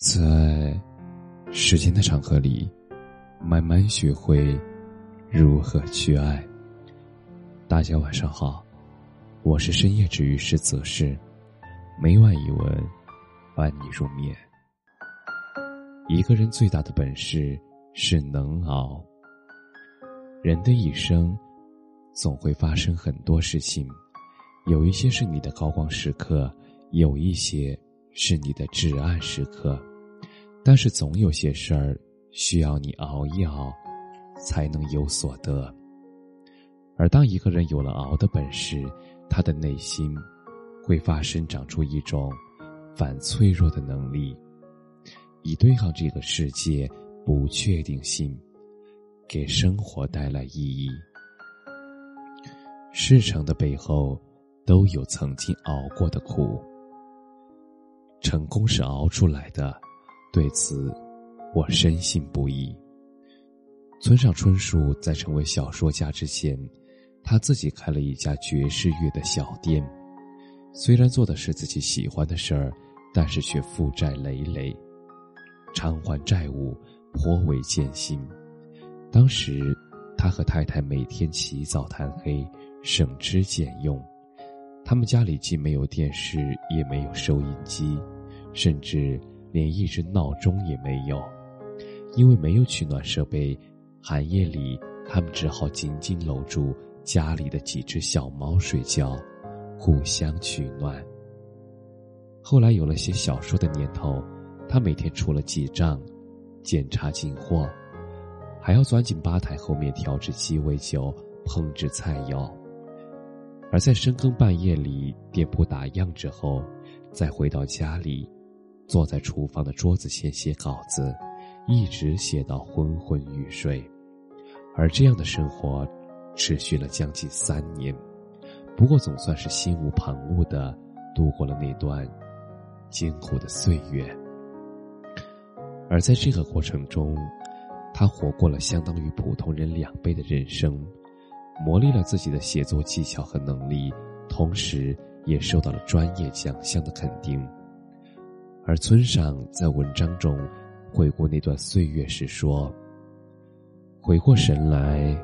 在时间的长河里，慢慢学会如何去爱。大家晚上好，我是深夜治愈师泽世，每晚一文伴你入眠。一个人最大的本事是能熬。人的一生总会发生很多事情，有一些是你的高光时刻，有一些是你的至暗时刻。但是总有些事儿需要你熬一熬，才能有所得。而当一个人有了熬的本事，他的内心会发生长出一种反脆弱的能力，以对抗这个世界不确定性，给生活带来意义。事成的背后都有曾经熬过的苦，成功是熬出来的。对此，我深信不疑。村上春树在成为小说家之前，他自己开了一家爵士乐的小店。虽然做的是自己喜欢的事儿，但是却负债累累，偿还债务颇为艰辛。当时，他和太太每天起早贪黑，省吃俭用。他们家里既没有电视，也没有收音机，甚至。连一只闹钟也没有，因为没有取暖设备，寒夜里他们只好紧紧搂住家里的几只小猫睡觉，互相取暖。后来有了写小说的念头，他每天除了记账、检查进货，还要钻进吧台后面调制鸡尾酒、烹制菜肴。而在深更半夜里，店铺打烊之后，再回到家里。坐在厨房的桌子前写稿子，一直写到昏昏欲睡，而这样的生活持续了将近三年。不过总算是心无旁骛的度过了那段艰苦的岁月。而在这个过程中，他活过了相当于普通人两倍的人生，磨砺了自己的写作技巧和能力，同时也受到了专业奖项的肯定。而村上在文章中回顾那段岁月时说：“回过神来，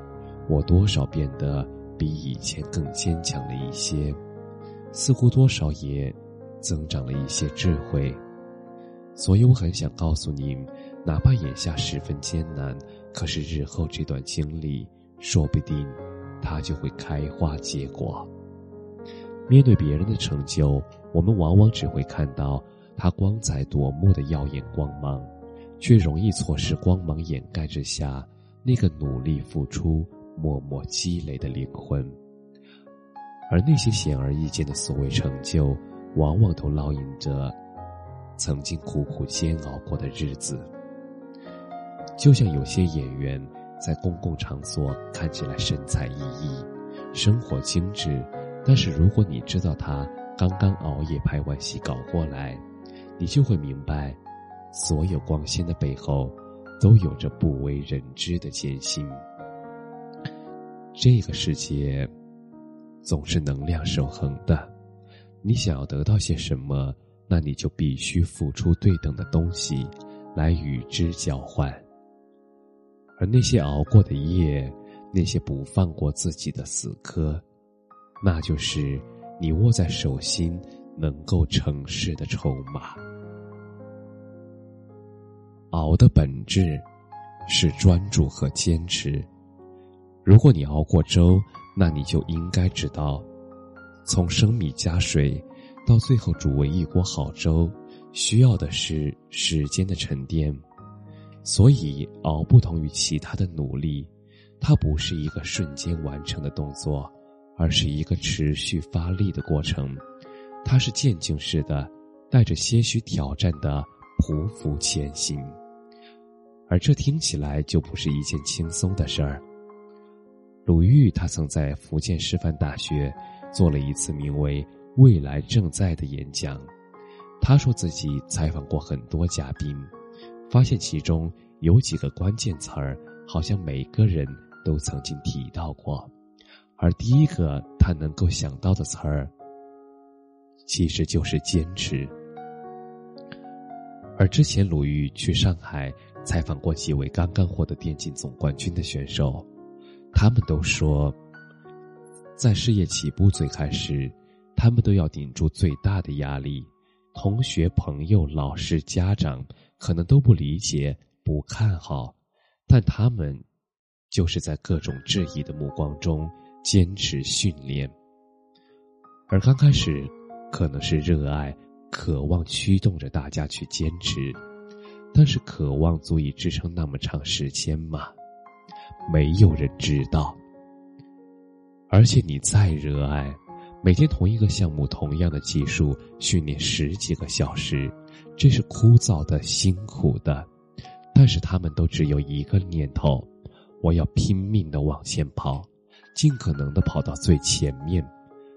我多少变得比以前更坚强了一些，似乎多少也增长了一些智慧。所以我很想告诉您，哪怕眼下十分艰难，可是日后这段经历，说不定它就会开花结果。面对别人的成就，我们往往只会看到。”他光彩夺目的耀眼光芒，却容易错失光芒掩盖之下那个努力付出、默默积累的灵魂。而那些显而易见的所谓成就，往往都烙印着曾经苦苦煎熬过的日子。就像有些演员在公共场所看起来神采奕奕、生活精致，但是如果你知道他刚刚熬夜拍完戏搞过来，你就会明白，所有光鲜的背后，都有着不为人知的艰辛。这个世界，总是能量守恒的。你想要得到些什么，那你就必须付出对等的东西，来与之交换。而那些熬过的夜，那些不放过自己的死磕，那就是你握在手心。能够成事的筹码。熬的本质是专注和坚持。如果你熬过粥，那你就应该知道，从生米加水到最后煮为一锅好粥，需要的是时间的沉淀。所以，熬不同于其他的努力，它不是一个瞬间完成的动作，而是一个持续发力的过程。它是渐进式的，带着些许挑战的匍匐前行，而这听起来就不是一件轻松的事儿。鲁豫他曾在福建师范大学做了一次名为“未来正在”的演讲，他说自己采访过很多嘉宾，发现其中有几个关键词儿，好像每个人都曾经提到过，而第一个他能够想到的词儿。其实就是坚持。而之前鲁豫去上海采访过几位刚刚获得电竞总冠军的选手，他们都说，在事业起步最开始，他们都要顶住最大的压力，同学、朋友、老师、家长可能都不理解、不看好，但他们就是在各种质疑的目光中坚持训练。而刚开始，可能是热爱。渴望驱动着大家去坚持，但是渴望足以支撑那么长时间吗？没有人知道。而且你再热爱，每天同一个项目、同样的技术训练十几个小时，这是枯燥的、辛苦的。但是他们都只有一个念头：我要拼命的往前跑，尽可能的跑到最前面，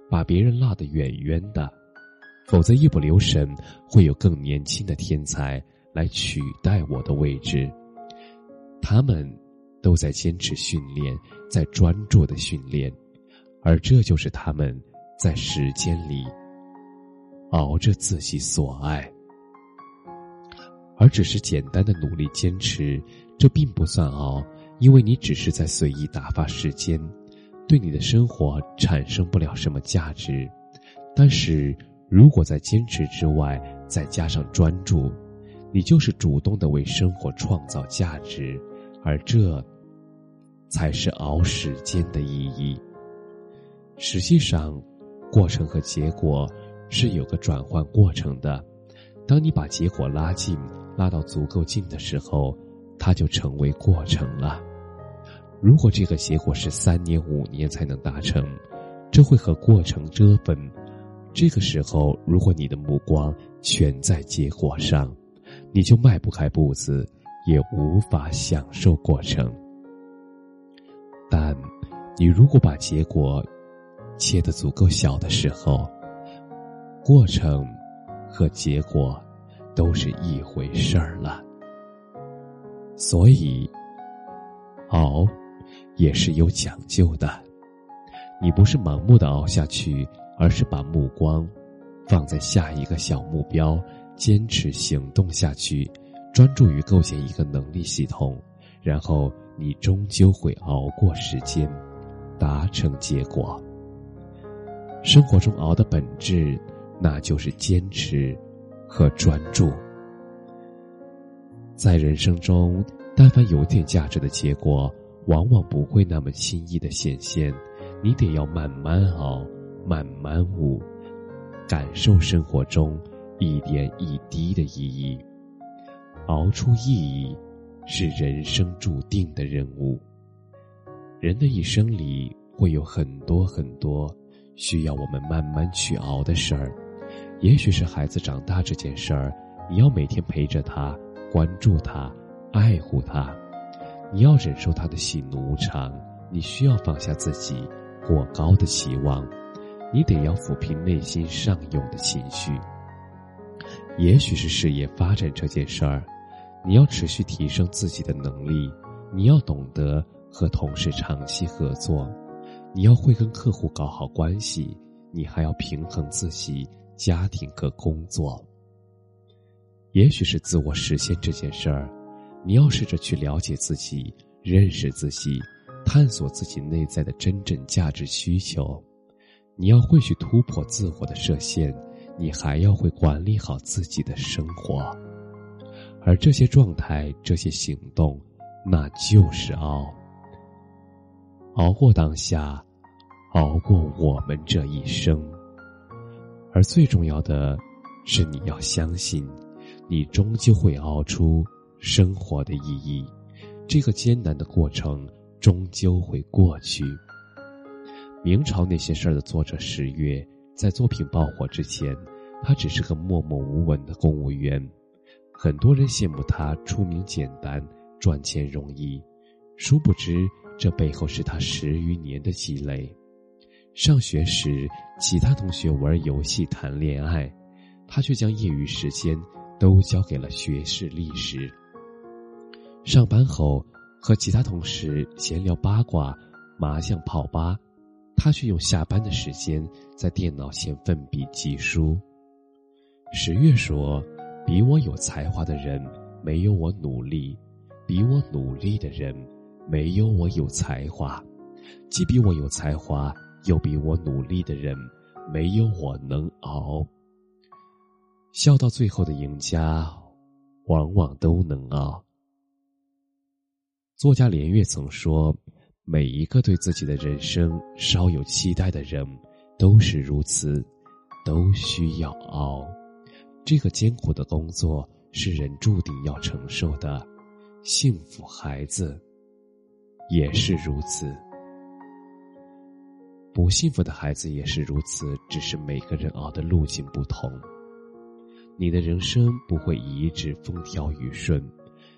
把别人落得远远的。否则，一不留神会有更年轻的天才来取代我的位置。他们都在坚持训练，在专注的训练，而这就是他们在时间里熬着自己所爱。而只是简单的努力坚持，这并不算熬，因为你只是在随意打发时间，对你的生活产生不了什么价值。但是。如果在坚持之外再加上专注，你就是主动的为生活创造价值，而这才是熬时间的意义。实际上，过程和结果是有个转换过程的。当你把结果拉近，拉到足够近的时候，它就成为过程了。如果这个结果是三年、五年才能达成，这会和过程折分。这个时候，如果你的目光全在结果上，你就迈不开步子，也无法享受过程。但，你如果把结果切得足够小的时候，过程和结果都是一回事儿了。所以，熬也是有讲究的，你不是盲目的熬下去。而是把目光放在下一个小目标，坚持行动下去，专注于构建一个能力系统，然后你终究会熬过时间，达成结果。生活中熬的本质，那就是坚持和专注。在人生中，但凡有点价值的结果，往往不会那么轻易的显现，你得要慢慢熬。慢慢悟，感受生活中一点一滴的意义，熬出意义，是人生注定的任务。人的一生里会有很多很多需要我们慢慢去熬的事儿，也许是孩子长大这件事儿，你要每天陪着他，关注他，爱护他，你要忍受他的喜怒无常，你需要放下自己过高的期望。你得要抚平内心上涌的情绪。也许是事业发展这件事儿，你要持续提升自己的能力，你要懂得和同事长期合作，你要会跟客户搞好关系，你还要平衡自己家庭和工作。也许是自我实现这件事儿，你要试着去了解自己，认识自己，探索自己内在的真正价值需求。你要会去突破自我的设限，你还要会管理好自己的生活，而这些状态、这些行动，那就是熬。熬过当下，熬过我们这一生。而最重要的是，你要相信，你终究会熬出生活的意义。这个艰难的过程终究会过去。明朝那些事儿的作者十月，在作品爆火之前，他只是个默默无闻的公务员。很多人羡慕他出名简单、赚钱容易，殊不知这背后是他十余年的积累。上学时，其他同学玩游戏、谈恋爱，他却将业余时间都交给了学士历史。上班后，和其他同事闲聊八卦、麻将、泡吧。他却用下班的时间在电脑前奋笔疾书。十月说：“比我有才华的人没有我努力，比我努力的人没有我有才华，既比我有才华又比我努力的人没有我能熬。笑到最后的赢家，往往都能熬。作家连岳曾说：“每一个对自己的人生稍有期待的人，都是如此，都需要熬。这个艰苦的工作是人注定要承受的，幸福孩子也是如此，不幸福的孩子也是如此。只是每个人熬的路径不同。你的人生不会一直风调雨顺，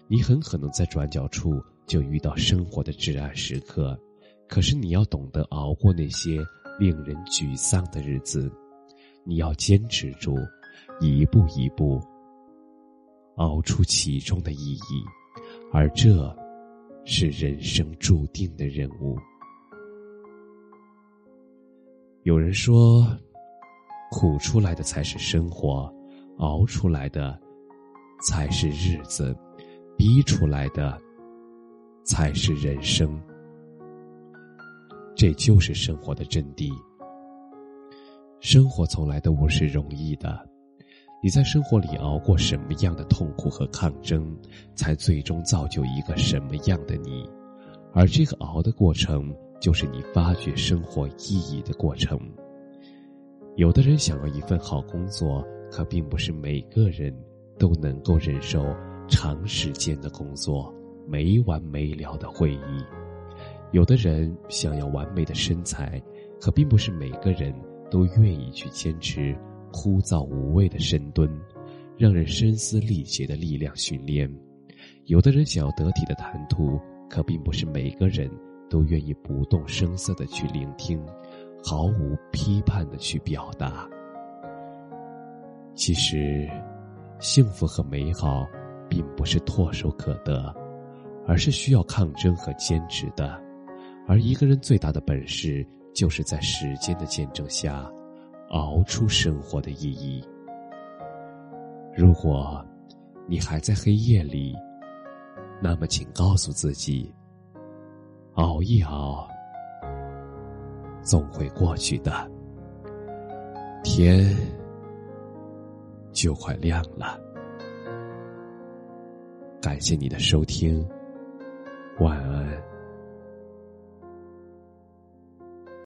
你很可能在转角处。”就遇到生活的至暗时刻，可是你要懂得熬过那些令人沮丧的日子，你要坚持住，一步一步熬出其中的意义，而这是人生注定的任务。有人说，苦出来的才是生活，熬出来的才是日子，逼出来的。才是人生，这就是生活的真谛。生活从来都不是容易的，你在生活里熬过什么样的痛苦和抗争，才最终造就一个什么样的你。而这个熬的过程，就是你发掘生活意义的过程。有的人想要一份好工作，可并不是每个人都能够忍受长时间的工作。没完没了的会议，有的人想要完美的身材，可并不是每个人都愿意去坚持枯燥无味的深蹲，让人声嘶力竭的力量训练；有的人想要得体的谈吐，可并不是每个人都愿意不动声色的去聆听，毫无批判的去表达。其实，幸福和美好，并不是唾手可得。而是需要抗争和坚持的，而一个人最大的本事，就是在时间的见证下，熬出生活的意义。如果你还在黑夜里，那么请告诉自己：熬一熬，总会过去的。天就快亮了。感谢你的收听。晚安。